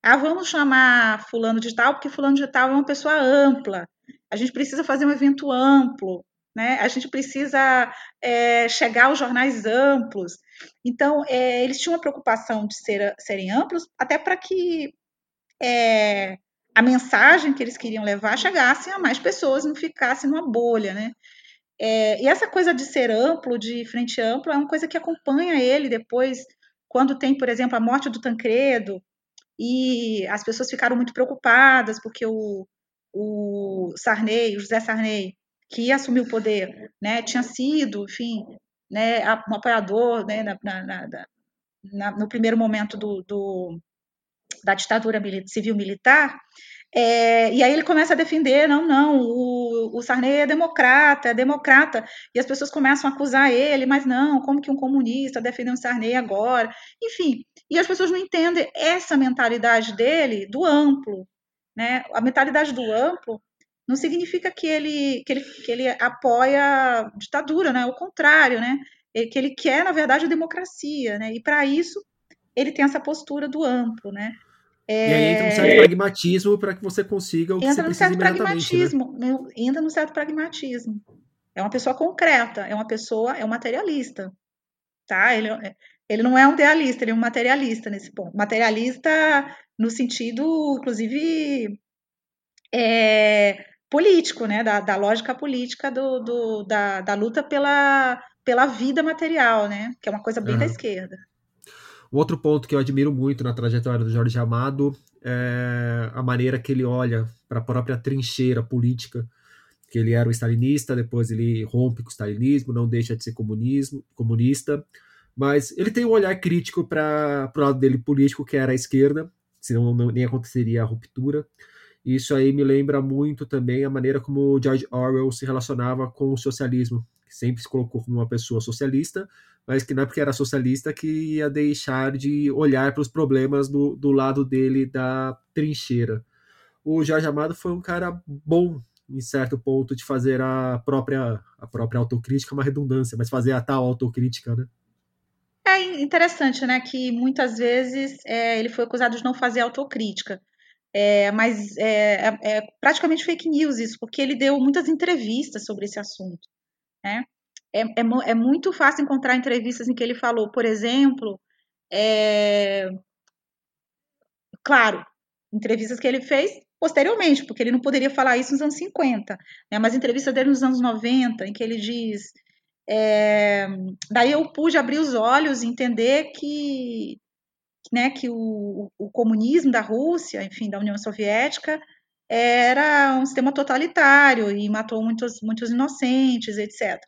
Speaker 3: Ah, vamos chamar fulano de tal, porque fulano de tal é uma pessoa ampla. A gente precisa fazer um evento amplo, né? A gente precisa é, chegar aos jornais amplos. Então, é, eles tinham uma preocupação de ser, serem amplos, até para que é, a mensagem que eles queriam levar chegasse a mais pessoas, não ficasse numa bolha, né? E essa coisa de ser amplo, de frente ampla, é uma coisa que acompanha ele depois, quando tem, por exemplo, a morte do Tancredo, e as pessoas ficaram muito preocupadas porque o, o Sarney, o José Sarney, que assumiu o poder, né, tinha sido, enfim, né, um apoiador né, na, na, na, no primeiro momento do, do da ditadura civil-militar, é, e aí ele começa a defender, não, não, o, o Sarney é democrata, é democrata, e as pessoas começam a acusar ele, mas não, como que um comunista defende um Sarney agora? Enfim, e as pessoas não entendem essa mentalidade dele, do amplo, né? A mentalidade do amplo não significa que ele, que ele, que ele apoia ditadura, né? O contrário, né? Que ele quer, na verdade, a democracia, né? E para isso ele tem essa postura do amplo, né?
Speaker 1: É... E aí entra um certo é. pragmatismo para que você consiga o que entra você precisa
Speaker 3: certo pragmatismo, né? entra no certo pragmatismo. É uma pessoa concreta, é uma pessoa, é um materialista, tá? Ele, ele não é um idealista, ele é um materialista nesse ponto. Materialista no sentido, inclusive, é, político, né? Da, da lógica política do, do da, da, luta pela, pela vida material, né? Que é uma coisa bem uhum. da esquerda.
Speaker 1: Outro ponto que eu admiro muito na trajetória do Jorge Amado é a maneira que ele olha para a própria trincheira política, que ele era um stalinista, depois ele rompe com o stalinismo, não deixa de ser comunismo, comunista, mas ele tem um olhar crítico para o lado dele político, que era a esquerda, senão não, nem aconteceria a ruptura. Isso aí me lembra muito também a maneira como George Orwell se relacionava com o socialismo, que sempre se colocou como uma pessoa socialista, mas que não é porque era socialista que ia deixar de olhar para os problemas do, do lado dele da trincheira. O Jorge Amado foi um cara bom em certo ponto de fazer a própria a própria autocrítica, uma redundância, mas fazer a tal autocrítica, né?
Speaker 3: É interessante, né, que muitas vezes é, ele foi acusado de não fazer autocrítica, é, mas é, é, é praticamente fake news isso, porque ele deu muitas entrevistas sobre esse assunto, né? é, é, é, muito fácil encontrar entrevistas em que ele falou, por exemplo, é, claro, entrevistas que ele fez posteriormente, porque ele não poderia falar isso nos anos 50, né, mas entrevista dele nos anos 90, em que ele diz. É, daí eu pude abrir os olhos e entender que, né, que o, o comunismo da Rússia, enfim, da União Soviética, era um sistema totalitário e matou muitos, muitos inocentes, etc.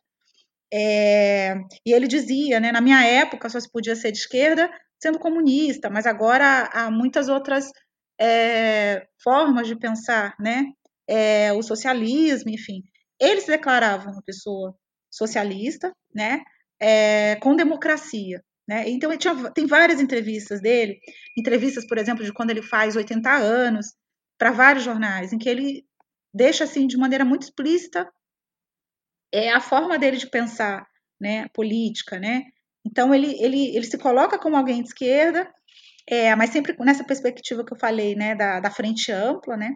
Speaker 3: É, e ele dizia, né, na minha época só se podia ser de esquerda sendo comunista, mas agora há muitas outras é, formas de pensar, né? É, o socialismo, enfim. Ele se uma pessoa socialista, né? É, com democracia. Né? Então, tinha, tem várias entrevistas dele, entrevistas, por exemplo, de quando ele faz 80 anos, para vários jornais, em que ele deixa assim de maneira muito explícita é a forma dele de pensar, né, política, né? Então ele, ele, ele se coloca como alguém de esquerda, é, mas sempre nessa perspectiva que eu falei, né, da, da frente ampla, né?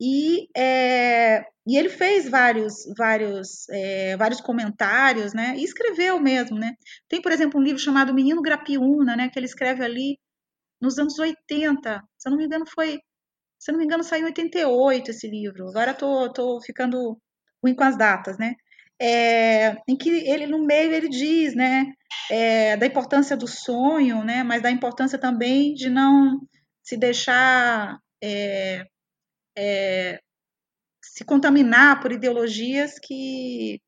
Speaker 3: E, é, e ele fez vários vários é, vários comentários, né? E escreveu mesmo, né? Tem, por exemplo, um livro chamado Menino Grapiúna, né? Que ele escreve ali nos anos 80. Se eu não me engano, foi. Se eu não me engano, saiu em 88 esse livro. Agora tô, tô ficando ruim com as datas, né? é, em que ele no meio ele diz, né, é, da importância do sonho, né, mas da importância também de não se deixar é, é se contaminar por ideologias que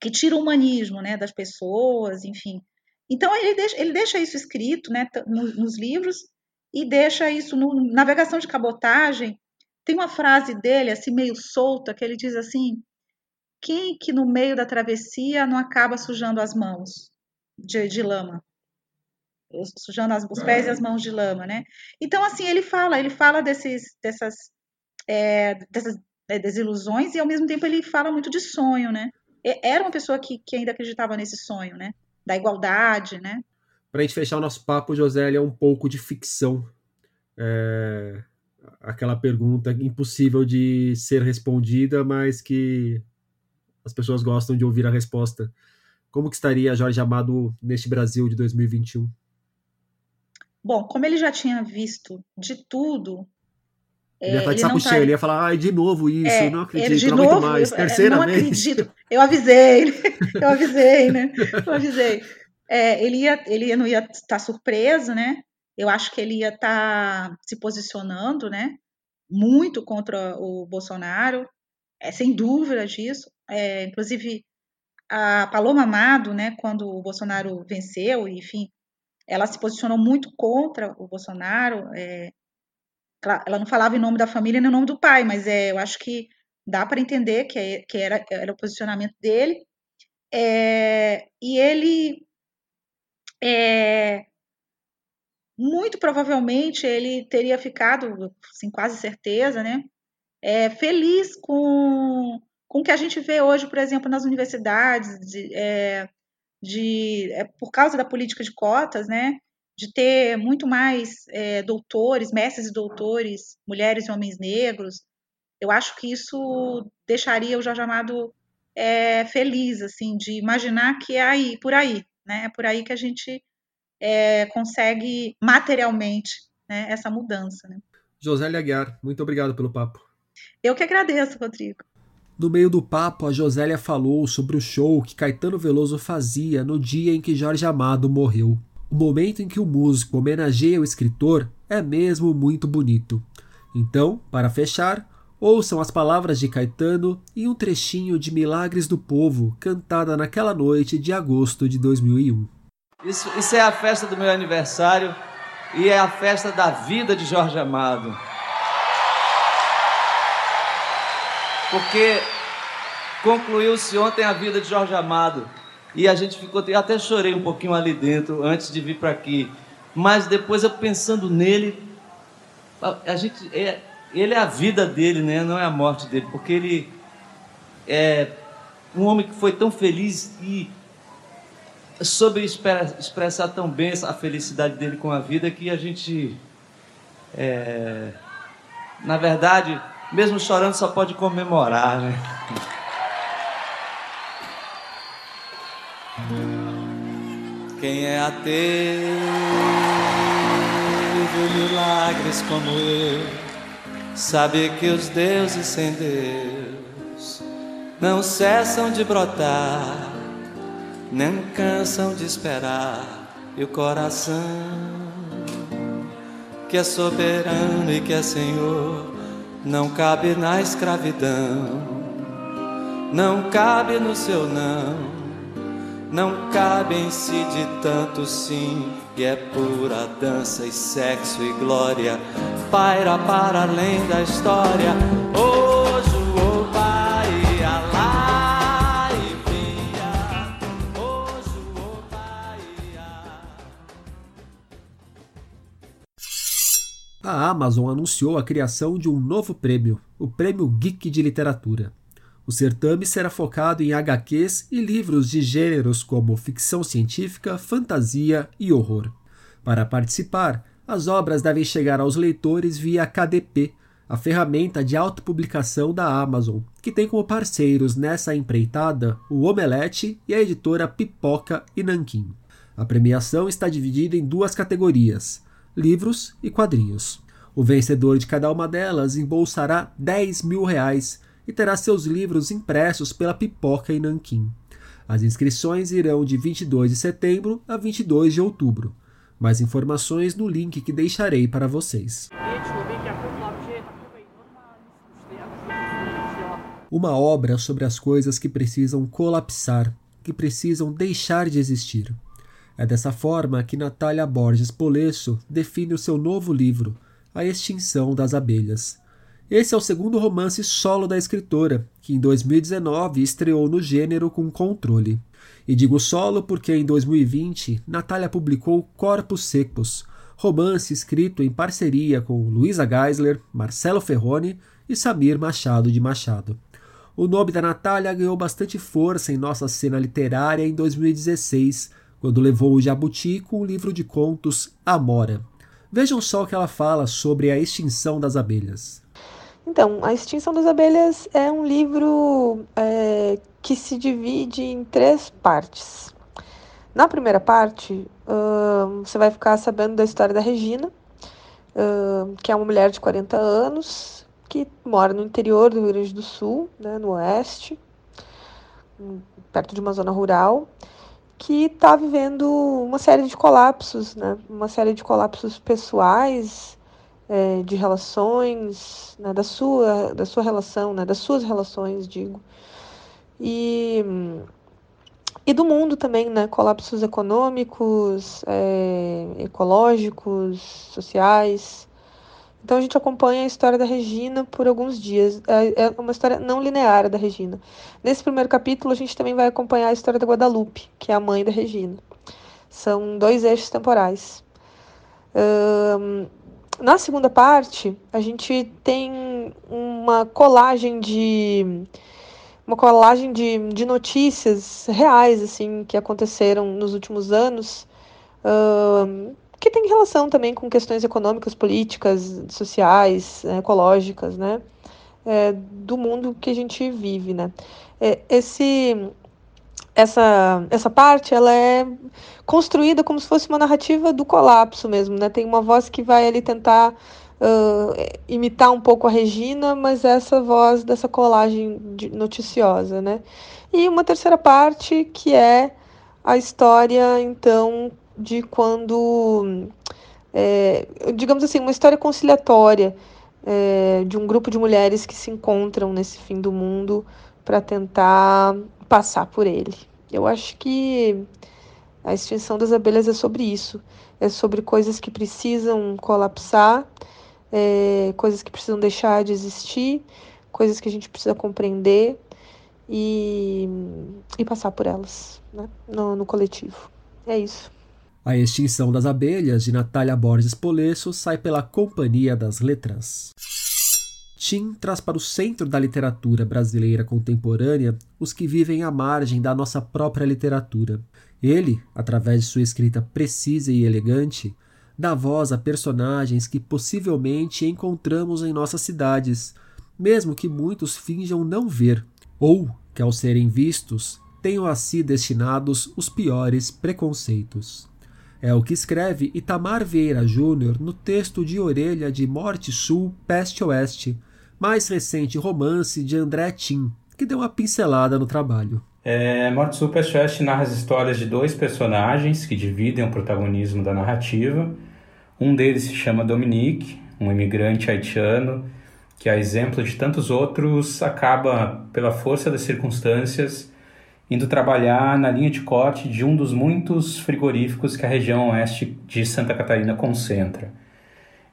Speaker 3: que tiram o humanismo, né, das pessoas, enfim. Então ele deixa, ele deixa isso escrito, né, nos, nos livros e deixa isso no navegação de cabotagem. Tem uma frase dele assim meio solta que ele diz assim: quem que no meio da travessia não acaba sujando as mãos? de, de lama sujando os pés e as mãos de lama, né? Então, assim, ele fala, ele fala desses, dessas, é, dessas é, desilusões e, ao mesmo tempo, ele fala muito de sonho, né? Era uma pessoa que, que ainda acreditava nesse sonho, né? Da igualdade, né?
Speaker 1: Para a gente fechar o nosso papo, José, é um pouco de ficção. É... Aquela pergunta impossível de ser respondida, mas que as pessoas gostam de ouvir a resposta. Como que estaria Jorge Amado neste Brasil de 2021?
Speaker 3: Bom, como ele já tinha visto de tudo.
Speaker 1: Ele ia estar é, de saco tá... cheio, ele ia falar, ai, de novo isso, é, não acredito, de não novo, mais, terceira
Speaker 3: não vez. acredito, eu avisei, eu avisei, né, eu avisei. É, ele, ia, ele não ia estar surpreso, né, eu acho que ele ia estar se posicionando, né, muito contra o Bolsonaro, é, sem dúvida disso, é, inclusive a Paloma Amado, né, quando o Bolsonaro venceu, enfim, ela se posicionou muito contra o Bolsonaro. É, ela não falava em nome da família nem em nome do pai, mas é, eu acho que dá para entender que, é, que era, era, o posicionamento dele. É, e ele, é, muito provavelmente, ele teria ficado, assim, quase certeza, né, é, feliz com, com o que a gente vê hoje, por exemplo, nas universidades, de, de é, por causa da política de cotas, né, de ter muito mais é, doutores, mestres e doutores, mulheres e homens negros, eu acho que isso deixaria o Jorge Amado é, feliz, assim, de imaginar que é aí, por aí, né, é por aí que a gente é, consegue materialmente né, essa mudança. Né.
Speaker 1: José Aguiar, muito obrigado pelo papo.
Speaker 3: Eu que agradeço, Rodrigo.
Speaker 1: No meio do papo, a Josélia falou sobre o show que Caetano Veloso fazia no dia em que Jorge Amado morreu. O momento em que o músico homenageia o escritor é mesmo muito bonito. Então, para fechar, ouçam as palavras de Caetano e um trechinho de Milagres do Povo, cantada naquela noite de agosto de 2001.
Speaker 4: Isso, isso é a festa do meu aniversário e é a festa da vida de Jorge Amado. Porque concluiu-se ontem a vida de Jorge Amado. E a gente ficou, eu até chorei um pouquinho ali dentro antes de vir para aqui, mas depois eu pensando nele, a gente é, ele é a vida dele, né? Não é a morte dele, porque ele é um homem que foi tão feliz e soube expressar tão bem a felicidade dele com a vida que a gente, é, na verdade, mesmo chorando, só pode comemorar, né? Quem é ateu milagres como eu, sabe que os deuses sem Deus não cessam de brotar, nem cansam de esperar, e o coração que é soberano e que é Senhor não cabe na escravidão, não cabe no seu não, não cabe em si de tanto sim, e é pura dança e sexo e glória, paira para além da história. Hoje
Speaker 1: Amazon anunciou a criação de um novo prêmio, o Prêmio Geek de Literatura. O certame será focado em HQs e livros de gêneros como ficção científica, fantasia e horror. Para participar, as obras devem chegar aos leitores via KDP, a ferramenta de autopublicação da Amazon, que tem como parceiros nessa empreitada o Omelete e a editora Pipoca e Nanquim. A premiação está dividida em duas categorias: livros e quadrinhos. O vencedor de cada uma delas embolsará 10 mil reais e terá seus livros impressos pela Pipoca e Nanquim. As inscrições irão de 22 de setembro a 22 de outubro. Mais informações no link que deixarei para vocês. Uma obra sobre as coisas que precisam colapsar, que precisam deixar de existir. É dessa forma que Natália Borges Polesso define o seu novo livro, A Extinção das Abelhas. Esse é o segundo romance solo da escritora, que em 2019 estreou no gênero com Controle. E digo solo porque em 2020 Natália publicou Corpos Secos, romance escrito em parceria com Luísa Geisler, Marcelo Ferroni e Samir Machado de Machado. O nome da Natália ganhou bastante força em nossa cena literária em 2016, quando levou o Jabuti com o livro de contos Amora. Vejam só o que ela fala sobre a extinção das abelhas.
Speaker 5: Então, A Extinção das Abelhas é um livro é, que se divide em três partes. Na primeira parte, uh, você vai ficar sabendo da história da Regina, uh, que é uma mulher de 40 anos, que mora no interior do Rio Grande do Sul, né, no oeste, perto de uma zona rural, que está vivendo uma série de colapsos, né, uma série de colapsos pessoais, é, de relações, né, da, sua, da sua relação, né, das suas relações, digo. E e do mundo também, né? Colapsos econômicos, é, ecológicos, sociais. Então a gente acompanha a história da Regina por alguns dias. É, é uma história não linear da Regina. Nesse primeiro capítulo a gente também vai acompanhar a história da Guadalupe, que é a mãe da Regina. São dois eixos temporais. Um, na segunda parte, a gente tem uma colagem de uma colagem de, de notícias reais, assim, que aconteceram nos últimos anos, uh, que tem relação também com questões econômicas, políticas, sociais, ecológicas, né? É, do mundo que a gente vive, né? É, esse, essa, essa parte, ela é construída como se fosse uma narrativa do colapso mesmo, né? Tem uma voz que vai ali tentar uh, imitar um pouco a Regina, mas essa voz dessa colagem de, noticiosa, né? E uma terceira parte que é a história, então, de quando, é, digamos assim, uma história conciliatória é, de um grupo de mulheres que se encontram nesse fim do mundo para tentar passar por ele. Eu acho que a extinção das abelhas é sobre isso. É sobre coisas que precisam colapsar é, coisas que precisam deixar de existir, coisas que a gente precisa compreender e, e passar por elas né? no, no coletivo. É isso.
Speaker 1: A Extinção das Abelhas, de Natália Borges Polesso, sai pela Companhia das Letras. Tim traz para o centro da literatura brasileira contemporânea os que vivem à margem da nossa própria literatura. Ele, através de sua escrita precisa e elegante, dá voz a personagens que possivelmente encontramos em nossas cidades, mesmo que muitos finjam não ver, ou que, ao serem vistos, tenham a si destinados os piores preconceitos. É o que escreve Itamar Vieira Júnior no texto de Orelha de Morte Sul, Peste Oeste, mais recente romance de André Tim, que deu uma pincelada no trabalho.
Speaker 6: É, Morte Sul, Peste Oeste narra as histórias de dois personagens que dividem o protagonismo da narrativa um deles se chama Dominique, um imigrante haitiano que, a exemplo de tantos outros, acaba, pela força das circunstâncias, indo trabalhar na linha de corte de um dos muitos frigoríficos que a região oeste de Santa Catarina concentra.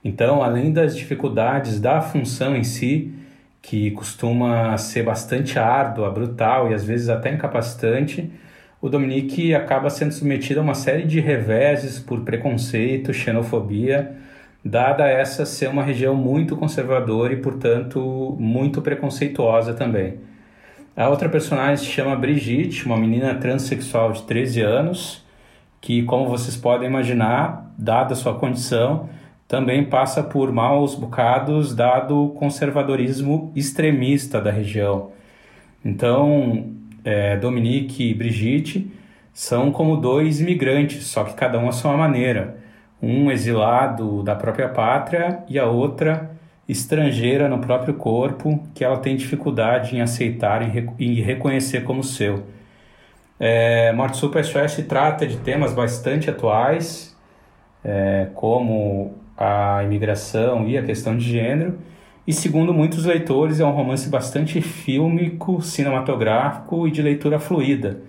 Speaker 6: Então, além das dificuldades da função em si, que costuma ser bastante árdua, brutal e às vezes até incapacitante, o Dominique acaba sendo submetido a uma série de reveses por preconceito, xenofobia, dada essa ser uma região muito conservadora e, portanto, muito preconceituosa também. A outra personagem se chama Brigitte, uma menina transexual de 13 anos, que, como vocês podem imaginar, dada sua condição, também passa por maus bocados, dado o conservadorismo extremista da região. Então, é, Dominique e Brigitte são como dois imigrantes, só que cada um à sua maneira. Um exilado da própria pátria e a outra estrangeira no próprio corpo, que ela tem dificuldade em aceitar e reconhecer como seu. É, Morte Super se trata de temas bastante atuais, é, como a imigração e a questão de gênero, e segundo muitos leitores é um romance bastante fílmico, cinematográfico e de leitura fluida.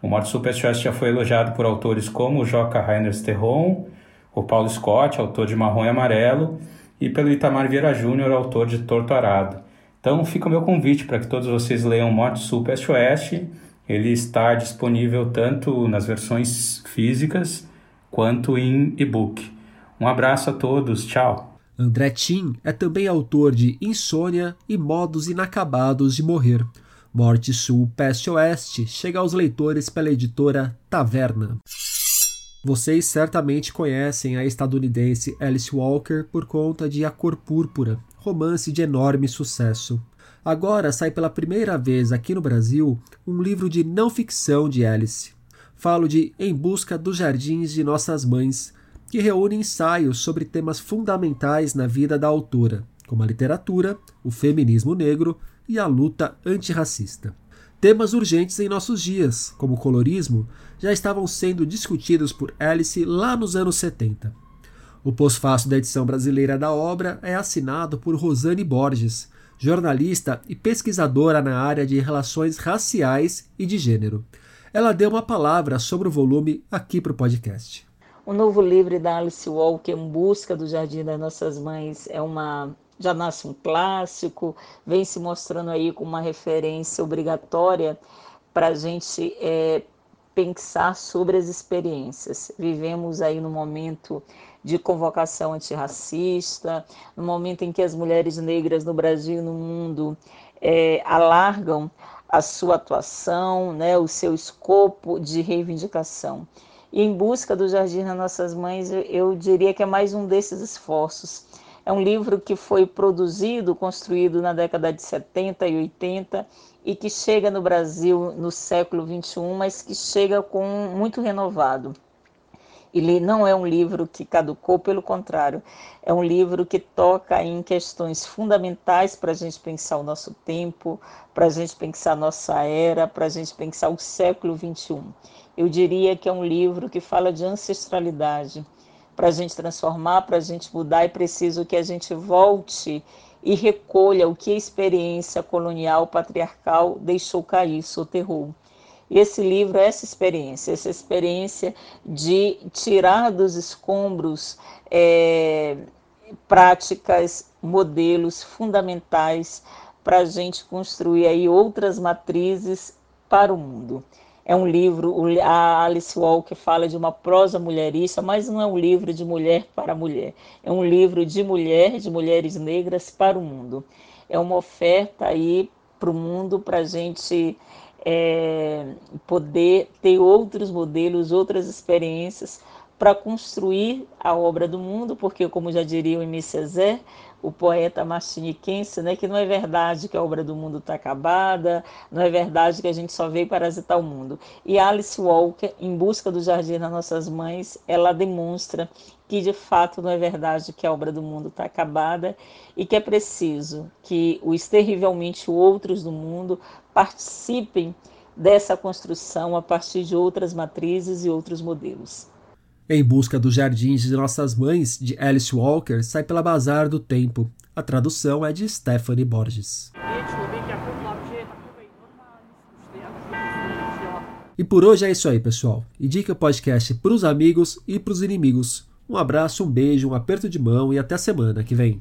Speaker 6: O Morte Superstitious já foi elogiado por autores como Joca Rainer Terron, o Paulo Scott, autor de Marrom e Amarelo, e pelo Itamar Vieira Júnior, autor de Torto Arado. Então fica o meu convite para que todos vocês leiam Morte Sul Peste Oeste. Ele está disponível tanto nas versões físicas quanto em e-book. Um abraço a todos, tchau!
Speaker 1: André Tim é também autor de Insônia e Modos Inacabados de Morrer. Morte Sul Peste Oeste chega aos leitores pela editora Taverna. Vocês certamente conhecem a estadunidense Alice Walker por conta de A Cor Púrpura, romance de enorme sucesso. Agora sai pela primeira vez aqui no Brasil um livro de não ficção de Alice. Falo de Em Busca dos Jardins de Nossas Mães, que reúne ensaios sobre temas fundamentais na vida da autora, como a literatura, o feminismo negro e a luta antirracista. Temas urgentes em nossos dias, como o colorismo, já estavam sendo discutidos por Alice lá nos anos 70. O pós-fácil da edição brasileira da obra é assinado por Rosane Borges, jornalista e pesquisadora na área de relações raciais e de gênero. Ela deu uma palavra sobre o volume aqui para o podcast.
Speaker 7: O novo livro da Alice Walker, Em Busca do Jardim das Nossas Mães, é uma já nasce um clássico, vem se mostrando aí como uma referência obrigatória para a gente é, pensar sobre as experiências. Vivemos aí no momento de convocação antirracista, no momento em que as mulheres negras no Brasil e no mundo é, alargam a sua atuação, né, o seu escopo de reivindicação. E em busca do Jardim das Nossas Mães, eu diria que é mais um desses esforços. É um livro que foi produzido, construído na década de 70 e 80 e que chega no Brasil no século 21, mas que chega com muito renovado. Ele não é um livro que caducou, pelo contrário, é um livro que toca em questões fundamentais para a gente pensar o nosso tempo, para a gente pensar a nossa era, para a gente pensar o século 21. Eu diria que é um livro que fala de ancestralidade. Para a gente transformar, para a gente mudar, é preciso que a gente volte e recolha o que a experiência colonial patriarcal deixou cair, soterrou. E esse livro é essa experiência, essa experiência de tirar dos escombros é, práticas, modelos fundamentais para a gente construir aí outras matrizes para o mundo. É um livro, a Alice Walker fala de uma prosa mulherista, mas não é um livro de mulher para mulher. É um livro de mulher, de mulheres negras para o mundo. É uma oferta aí para o mundo para a gente é, poder ter outros modelos, outras experiências para construir a obra do mundo, porque, como já diria o M. César, o poeta martiniquense, né, que não é verdade que a obra do mundo está acabada, não é verdade que a gente só veio parasitar o mundo. E Alice Walker, em busca do jardim das nossas mães, ela demonstra que de fato não é verdade que a obra do mundo está acabada e que é preciso que os terrivelmente outros do mundo participem dessa construção a partir de outras matrizes e outros modelos.
Speaker 1: Em Busca dos Jardins de Nossas Mães, de Alice Walker, sai pela Bazar do Tempo. A tradução é de Stephanie Borges. E por hoje é isso aí, pessoal. Indique o podcast para os amigos e para os inimigos. Um abraço, um beijo, um aperto de mão e até semana que vem.